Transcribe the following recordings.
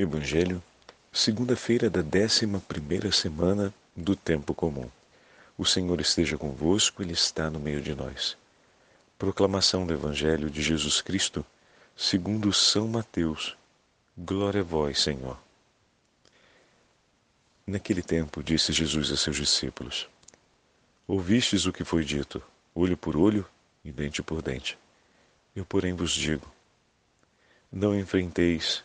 Evangelho, segunda-feira da décima primeira semana do tempo comum. O Senhor esteja convosco, Ele está no meio de nós. Proclamação do Evangelho de Jesus Cristo, segundo São Mateus. Glória a vós, Senhor. Naquele tempo disse Jesus a seus discípulos: Ouvistes o que foi dito, olho por olho e dente por dente. Eu, porém, vos digo: não enfrenteis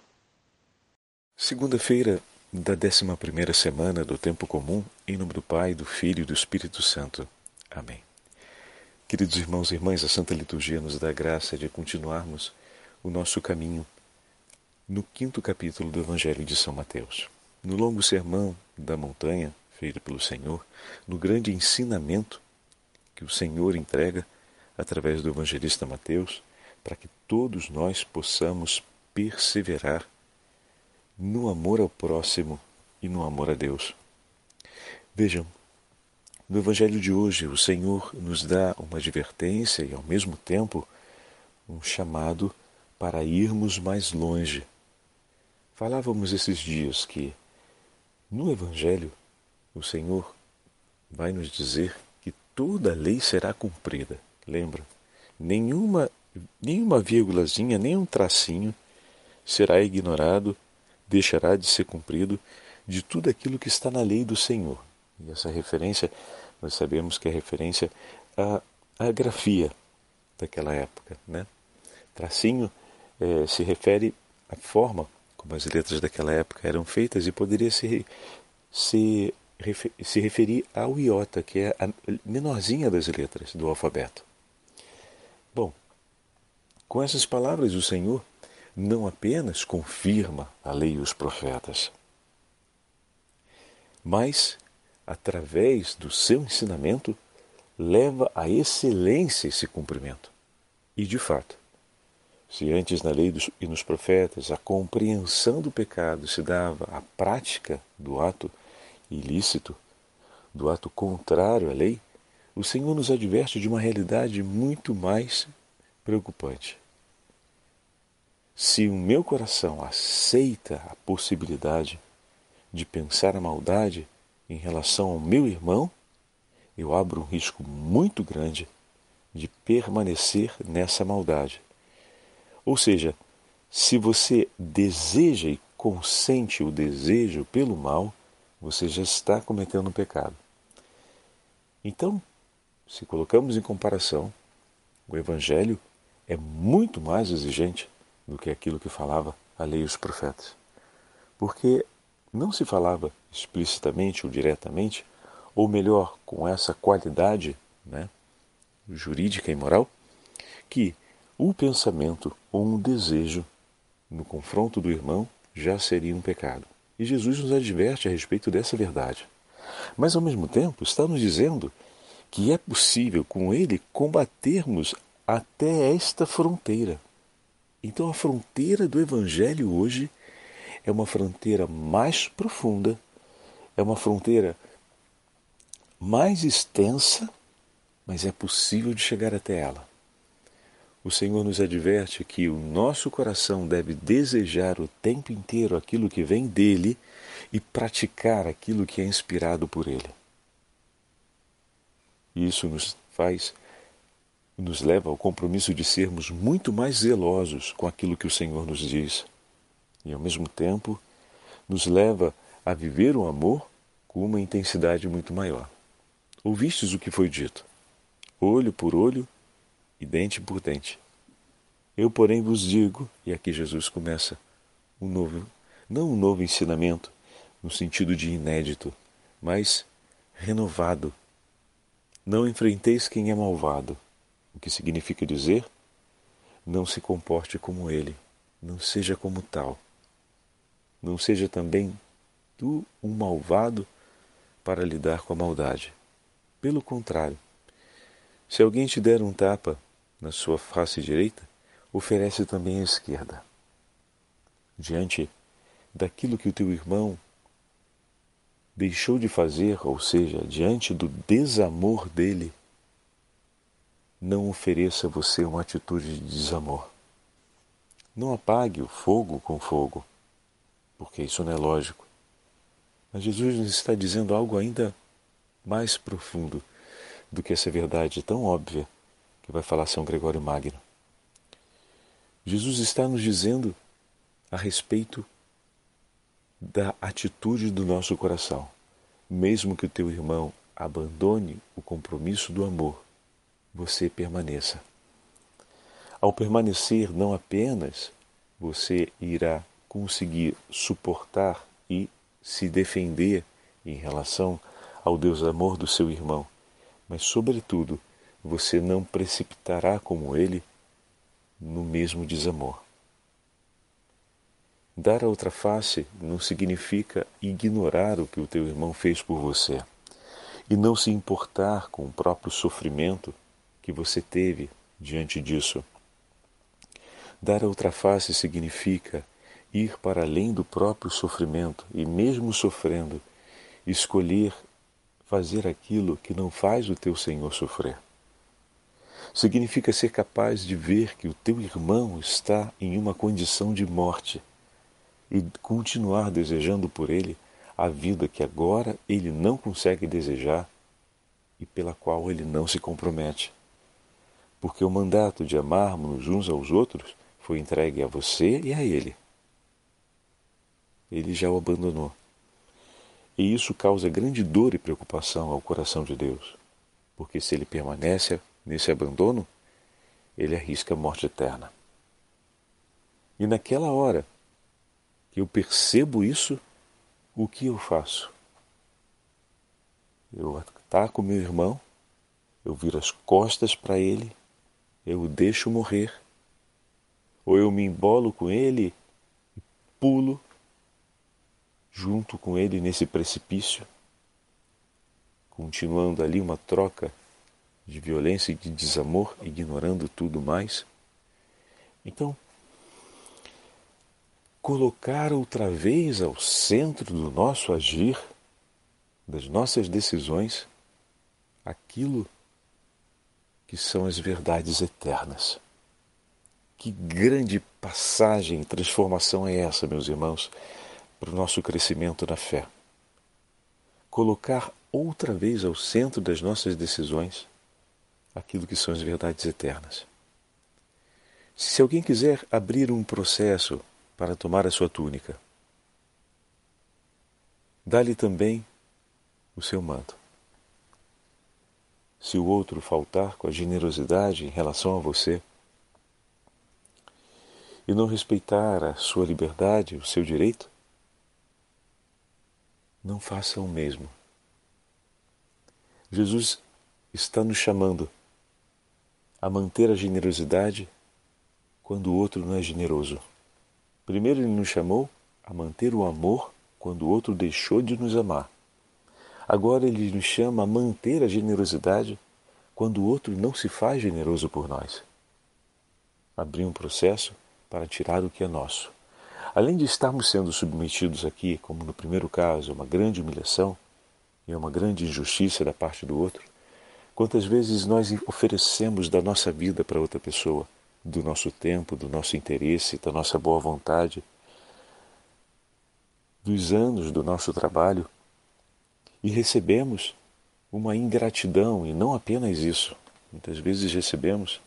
Segunda-feira da décima primeira semana do tempo comum, em nome do Pai, do Filho e do Espírito Santo. Amém. Queridos irmãos e irmãs, a Santa Liturgia nos dá graça de continuarmos o nosso caminho no quinto capítulo do Evangelho de São Mateus. No longo sermão da montanha, feito pelo Senhor, no grande ensinamento que o Senhor entrega através do evangelista Mateus, para que todos nós possamos perseverar no amor ao próximo e no amor a Deus. Vejam, no Evangelho de hoje, o Senhor nos dá uma advertência e, ao mesmo tempo, um chamado para irmos mais longe. Falávamos esses dias que, no Evangelho, o Senhor vai nos dizer que toda a lei será cumprida. Lembra? Nenhuma nenhuma vírgulazinha, nem um tracinho será ignorado, deixará de ser cumprido de tudo aquilo que está na lei do Senhor. E essa referência, nós sabemos que é referência à, à grafia daquela época. Né? Tracinho é, se refere à forma como as letras daquela época eram feitas e poderia se, se, se referir ao iota, que é a menorzinha das letras do alfabeto. Bom, com essas palavras, o Senhor não apenas confirma a lei e os profetas, mas, através do seu ensinamento, leva à excelência esse cumprimento. E, de fato, se antes na lei e nos profetas a compreensão do pecado se dava à prática do ato ilícito, do ato contrário à lei, o Senhor nos adverte de uma realidade muito mais preocupante. Se o meu coração aceita a possibilidade de pensar a maldade em relação ao meu irmão, eu abro um risco muito grande de permanecer nessa maldade. Ou seja, se você deseja e consente o desejo pelo mal, você já está cometendo um pecado. Então, se colocamos em comparação, o Evangelho é muito mais exigente do que aquilo que falava a lei e os profetas. Porque não se falava explicitamente ou diretamente, ou melhor, com essa qualidade né, jurídica e moral, que o pensamento ou um desejo no confronto do irmão já seria um pecado. E Jesus nos adverte a respeito dessa verdade. Mas, ao mesmo tempo, está nos dizendo que é possível com ele combatermos até esta fronteira. Então a fronteira do Evangelho hoje é uma fronteira mais profunda, é uma fronteira mais extensa, mas é possível de chegar até ela. O Senhor nos adverte que o nosso coração deve desejar o tempo inteiro aquilo que vem dele e praticar aquilo que é inspirado por ele. Isso nos faz nos leva ao compromisso de sermos muito mais zelosos com aquilo que o Senhor nos diz. E, ao mesmo tempo, nos leva a viver o amor com uma intensidade muito maior. Ouvistes o que foi dito: olho por olho e dente por dente. Eu, porém, vos digo, e aqui Jesus começa um novo, não um novo ensinamento no sentido de inédito, mas renovado. Não enfrenteis quem é malvado, que significa dizer: não se comporte como ele, não seja como tal. Não seja também tu um malvado para lidar com a maldade. Pelo contrário, se alguém te der um tapa na sua face direita, oferece também a esquerda. Diante daquilo que o teu irmão deixou de fazer, ou seja, diante do desamor dele, não ofereça você uma atitude de desamor. Não apague o fogo com fogo, porque isso não é lógico. Mas Jesus nos está dizendo algo ainda mais profundo do que essa verdade tão óbvia que vai falar São Gregório Magno. Jesus está nos dizendo a respeito da atitude do nosso coração. Mesmo que o teu irmão abandone o compromisso do amor, você permaneça. Ao permanecer, não apenas você irá conseguir suportar e se defender em relação ao Deus amor do seu irmão, mas, sobretudo, você não precipitará como ele no mesmo desamor. Dar a outra face não significa ignorar o que o teu irmão fez por você e não se importar com o próprio sofrimento que você teve diante disso. Dar a outra face significa ir para além do próprio sofrimento e, mesmo sofrendo, escolher fazer aquilo que não faz o teu Senhor sofrer. Significa ser capaz de ver que o teu irmão está em uma condição de morte e continuar desejando por ele a vida que agora ele não consegue desejar e pela qual ele não se compromete. Porque o mandato de amarmos uns aos outros foi entregue a você e a ele ele já o abandonou. E isso causa grande dor e preocupação ao coração de Deus, porque se ele permanece nesse abandono, ele arrisca a morte eterna. E naquela hora que eu percebo isso, o que eu faço? Eu ataco meu irmão, eu viro as costas para ele, eu o deixo morrer, ou eu me embolo com ele e pulo junto com ele nesse precipício, continuando ali uma troca de violência e de desamor, ignorando tudo mais. Então, colocar outra vez ao centro do nosso agir, das nossas decisões, aquilo que são as verdades eternas. Que grande passagem, transformação é essa, meus irmãos? para o nosso crescimento na fé. Colocar outra vez ao centro das nossas decisões aquilo que são as verdades eternas. Se alguém quiser abrir um processo para tomar a sua túnica, dá-lhe também o seu manto. Se o outro faltar com a generosidade em relação a você e não respeitar a sua liberdade, o seu direito, não faça o mesmo. Jesus está nos chamando a manter a generosidade quando o outro não é generoso. Primeiro, ele nos chamou a manter o amor quando o outro deixou de nos amar. Agora, ele nos chama a manter a generosidade quando o outro não se faz generoso por nós. Abrir um processo para tirar o que é nosso. Além de estarmos sendo submetidos aqui, como no primeiro caso, a uma grande humilhação e a uma grande injustiça da parte do outro, quantas vezes nós oferecemos da nossa vida para outra pessoa, do nosso tempo, do nosso interesse, da nossa boa vontade, dos anos do nosso trabalho, e recebemos uma ingratidão, e não apenas isso, muitas vezes recebemos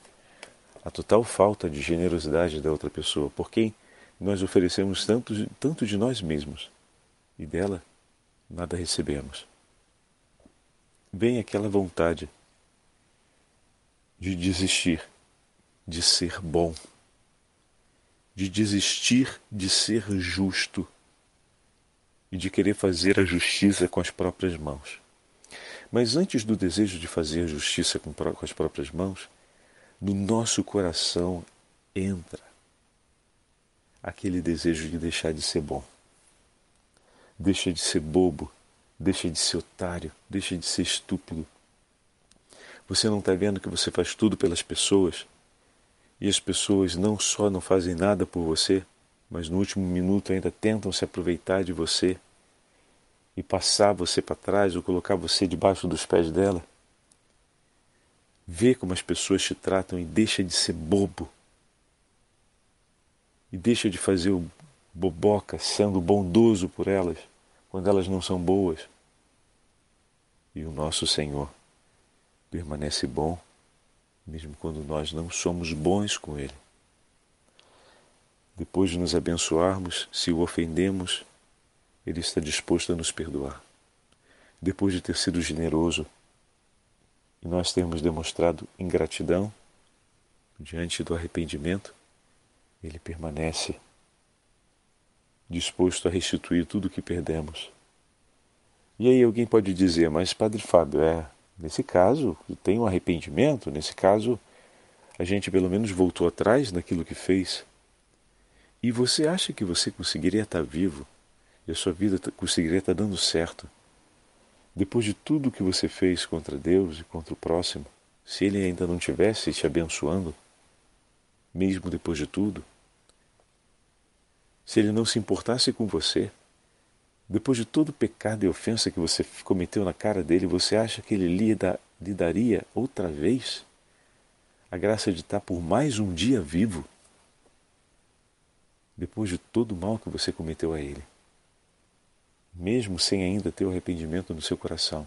a total falta de generosidade da outra pessoa, por quem nós oferecemos tanto, tanto de nós mesmos. E dela nada recebemos. Vem aquela vontade de desistir de ser bom, de desistir de ser justo e de querer fazer a justiça com as próprias mãos. Mas antes do desejo de fazer a justiça com, com as próprias mãos, no nosso coração entra aquele desejo de deixar de ser bom. Deixa de ser bobo, deixa de ser otário, deixa de ser estúpido. Você não está vendo que você faz tudo pelas pessoas e as pessoas não só não fazem nada por você, mas no último minuto ainda tentam se aproveitar de você e passar você para trás ou colocar você debaixo dos pés dela? Vê como as pessoas te tratam e deixa de ser bobo. E deixa de fazer o boboca sendo bondoso por elas quando elas não são boas. E o nosso Senhor permanece bom mesmo quando nós não somos bons com Ele. Depois de nos abençoarmos, se o ofendemos, Ele está disposto a nos perdoar. Depois de ter sido generoso e nós termos demonstrado ingratidão diante do arrependimento, Ele permanece disposto a restituir tudo o que perdemos. E aí alguém pode dizer, mas Padre Fábio, é, nesse caso tem um arrependimento, nesse caso a gente pelo menos voltou atrás naquilo que fez. E você acha que você conseguiria estar vivo e a sua vida conseguiria estar dando certo depois de tudo que você fez contra Deus e contra o próximo, se Ele ainda não tivesse te abençoando, mesmo depois de tudo? Se Ele não se importasse com você, depois de todo o pecado e ofensa que você cometeu na cara dele, você acha que Ele lhe, lhe daria outra vez a graça de estar por mais um dia vivo? Depois de todo o mal que você cometeu a Ele, mesmo sem ainda ter o arrependimento no seu coração.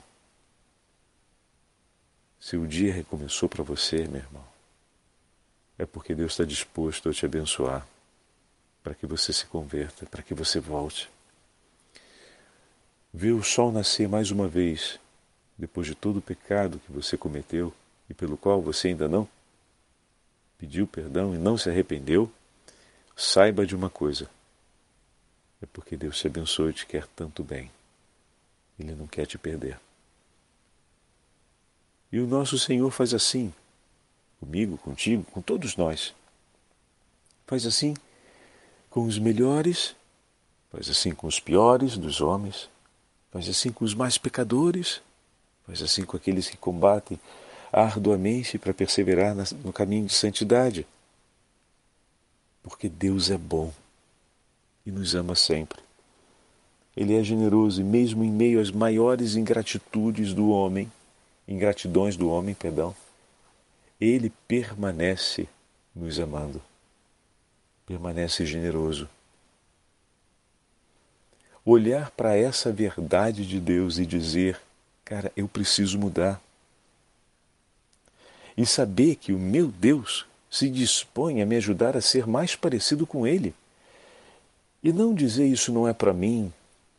Se o dia recomeçou para você, meu irmão, é porque Deus está disposto a te abençoar, para que você se converta, para que você volte. Ver o sol nascer mais uma vez, depois de todo o pecado que você cometeu e pelo qual você ainda não pediu perdão e não se arrependeu, Saiba de uma coisa: é porque Deus te abençoa e te quer tanto bem. Ele não quer te perder. E o nosso Senhor faz assim, comigo, contigo, com todos nós. Faz assim com os melhores, faz assim com os piores dos homens, faz assim com os mais pecadores, faz assim com aqueles que combatem arduamente para perseverar no caminho de santidade porque Deus é bom e nos ama sempre. Ele é generoso e mesmo em meio às maiores ingratitudes do homem, ingratidões do homem, perdão, ele permanece nos amando. Permanece generoso. Olhar para essa verdade de Deus e dizer, cara, eu preciso mudar. E saber que o meu Deus se dispõe a me ajudar a ser mais parecido com Ele. E não dizer isso não é para mim,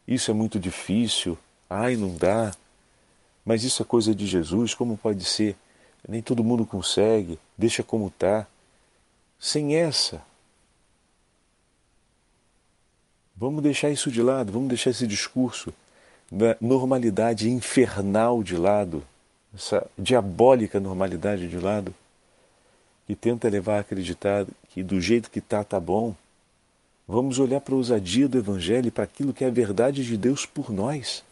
isso é muito difícil, ai, não dá, mas isso é coisa de Jesus, como pode ser? Nem todo mundo consegue, deixa como está. Sem essa. Vamos deixar isso de lado, vamos deixar esse discurso da normalidade infernal de lado, essa diabólica normalidade de lado e tenta levar a acreditar que do jeito que está, está bom. Vamos olhar para a ousadia do Evangelho e para aquilo que é a verdade de Deus por nós.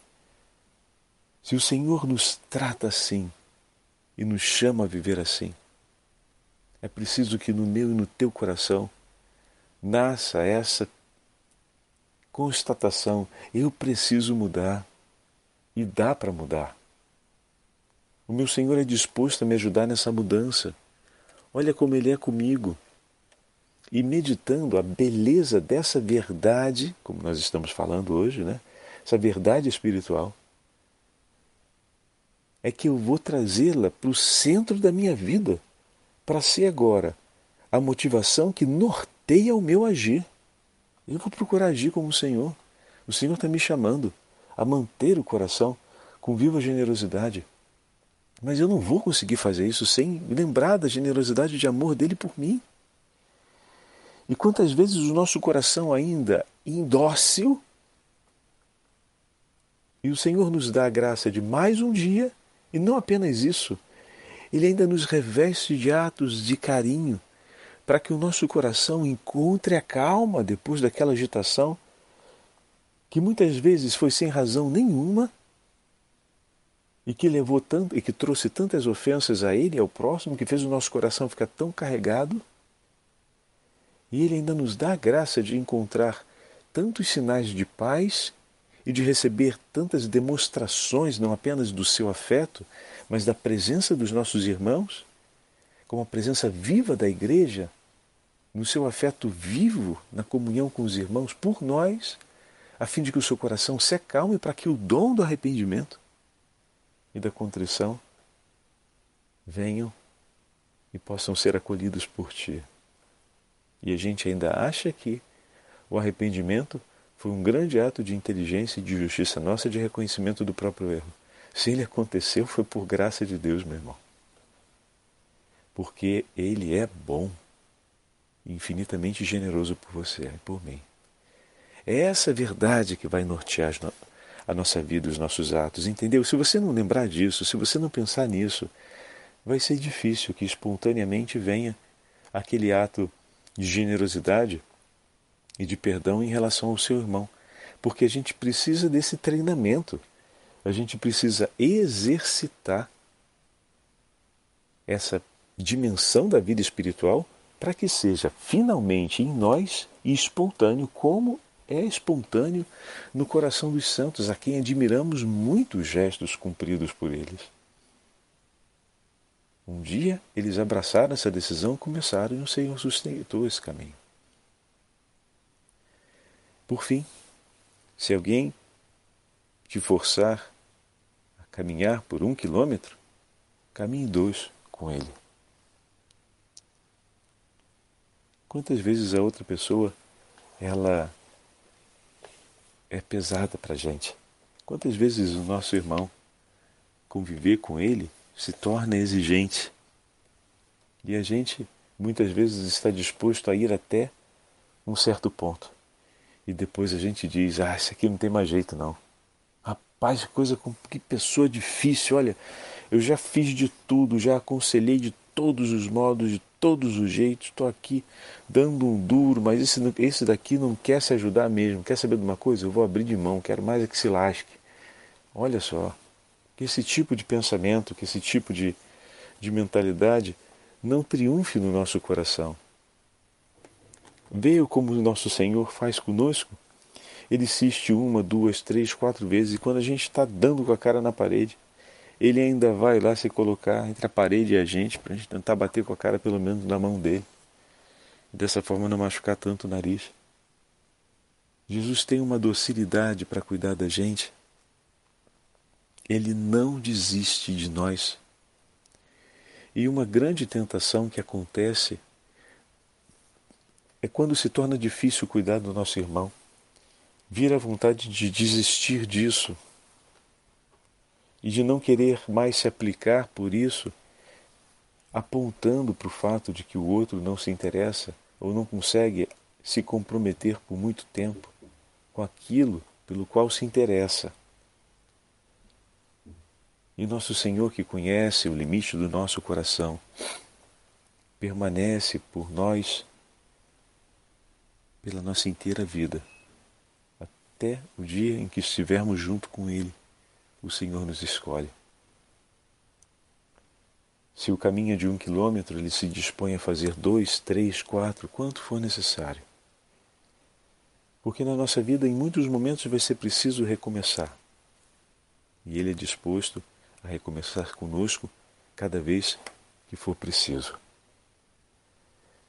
Se o Senhor nos trata assim e nos chama a viver assim, é preciso que no meu e no teu coração nasça essa constatação: eu preciso mudar e dá para mudar. O meu Senhor é disposto a me ajudar nessa mudança. Olha como Ele é comigo. E meditando a beleza dessa verdade, como nós estamos falando hoje, né? essa verdade espiritual, é que eu vou trazê-la para o centro da minha vida, para ser agora a motivação que norteia o meu agir. Eu vou procurar agir como o Senhor. O Senhor está me chamando a manter o coração com viva generosidade. Mas eu não vou conseguir fazer isso sem lembrar da generosidade de amor dele por mim. E quantas vezes o nosso coração ainda indócil e o Senhor nos dá a graça de mais um dia, e não apenas isso, Ele ainda nos reveste de atos de carinho, para que o nosso coração encontre a calma depois daquela agitação que muitas vezes foi sem razão nenhuma e que levou tanto e que trouxe tantas ofensas a ele e ao próximo, que fez o nosso coração ficar tão carregado. E ele ainda nos dá a graça de encontrar tantos sinais de paz e de receber tantas demonstrações, não apenas do seu afeto, mas da presença dos nossos irmãos, como a presença viva da igreja, no seu afeto vivo, na comunhão com os irmãos, por nós, a fim de que o seu coração se acalme para que o dom do arrependimento e da contrição venham e possam ser acolhidos por ti. E a gente ainda acha que o arrependimento foi um grande ato de inteligência e de justiça nossa de reconhecimento do próprio erro. Se ele aconteceu, foi por graça de Deus, meu irmão. Porque ele é bom, infinitamente generoso por você e por mim. É essa verdade que vai nortear a nossa vida, os nossos atos, entendeu? Se você não lembrar disso, se você não pensar nisso, vai ser difícil que espontaneamente venha aquele ato de generosidade e de perdão em relação ao seu irmão, porque a gente precisa desse treinamento, a gente precisa exercitar essa dimensão da vida espiritual para que seja finalmente em nós e espontâneo como é espontâneo no coração dos santos, a quem admiramos muitos gestos cumpridos por eles. Um dia eles abraçaram essa decisão e começaram, e o Senhor sustentou esse caminho. Por fim, se alguém te forçar a caminhar por um quilômetro, caminhe dois com ele. Quantas vezes a outra pessoa ela é pesada para a gente. Quantas vezes o nosso irmão conviver com ele se torna exigente e a gente muitas vezes está disposto a ir até um certo ponto e depois a gente diz: Ah, isso aqui não tem mais jeito não. Rapaz, que coisa, que pessoa difícil. Olha, eu já fiz de tudo, já aconselhei de todos os modos, de todos os jeitos, estou aqui dando um duro, mas esse, esse daqui não quer se ajudar mesmo. Quer saber de uma coisa? Eu vou abrir de mão, quero mais é que se lasque. Olha só, que esse tipo de pensamento, que esse tipo de, de mentalidade não triunfe no nosso coração. Veio como o nosso Senhor faz conosco. Ele insiste uma, duas, três, quatro vezes, e quando a gente está dando com a cara na parede, ele ainda vai lá se colocar entre a parede e a gente, para a gente tentar bater com a cara pelo menos na mão dele. Dessa forma não machucar tanto o nariz. Jesus tem uma docilidade para cuidar da gente. Ele não desiste de nós. E uma grande tentação que acontece é quando se torna difícil cuidar do nosso irmão. Vira a vontade de desistir disso, e de não querer mais se aplicar por isso, apontando para o fato de que o outro não se interessa ou não consegue se comprometer por muito tempo com aquilo pelo qual se interessa. E nosso Senhor, que conhece o limite do nosso coração, permanece por nós pela nossa inteira vida, até o dia em que estivermos junto com Ele o Senhor nos escolhe. Se o caminho é de um quilômetro, ele se dispõe a fazer dois, três, quatro, quanto for necessário. Porque na nossa vida, em muitos momentos, vai ser preciso recomeçar. E Ele é disposto a recomeçar conosco cada vez que for preciso.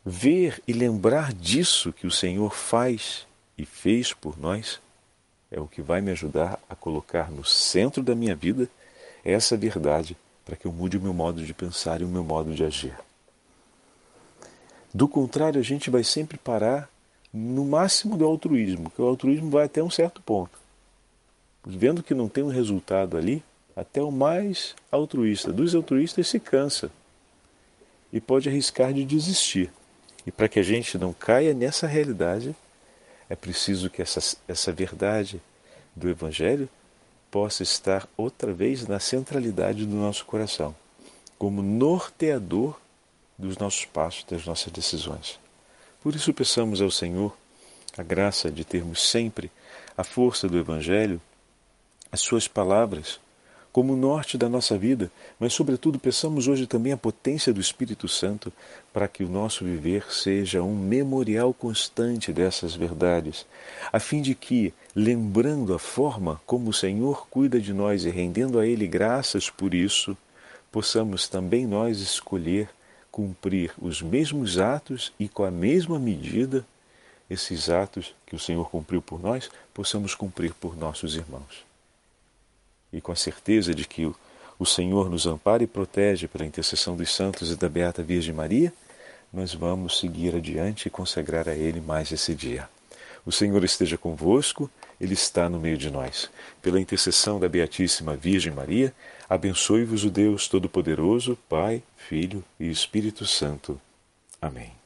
Ver e lembrar disso que o Senhor faz e fez por nós é o que vai me ajudar a colocar no centro da minha vida essa verdade para que eu mude o meu modo de pensar e o meu modo de agir. Do contrário, a gente vai sempre parar no máximo do altruísmo, que o altruísmo vai até um certo ponto. Vendo que não tem um resultado ali, até o mais altruísta dos altruístas se cansa e pode arriscar de desistir. E para que a gente não caia nessa realidade, é preciso que essa, essa verdade do Evangelho possa estar outra vez na centralidade do nosso coração, como norteador dos nossos passos, das nossas decisões. Por isso, peçamos ao Senhor a graça de termos sempre a força do Evangelho, as Suas palavras, como o norte da nossa vida, mas, sobretudo, peçamos hoje também a potência do Espírito Santo para que o nosso viver seja um memorial constante dessas verdades, a fim de que, lembrando a forma como o Senhor cuida de nós e rendendo a Ele graças por isso, possamos também nós escolher cumprir os mesmos atos e com a mesma medida esses atos que o Senhor cumpriu por nós, possamos cumprir por nossos irmãos. E com a certeza de que o Senhor nos ampara e protege pela intercessão dos santos e da Beata Virgem Maria, nós vamos seguir adiante e consagrar a Ele mais esse dia. O Senhor esteja convosco, Ele está no meio de nós. Pela intercessão da Beatíssima Virgem Maria, abençoe-vos o Deus Todo-Poderoso, Pai, Filho e Espírito Santo. Amém.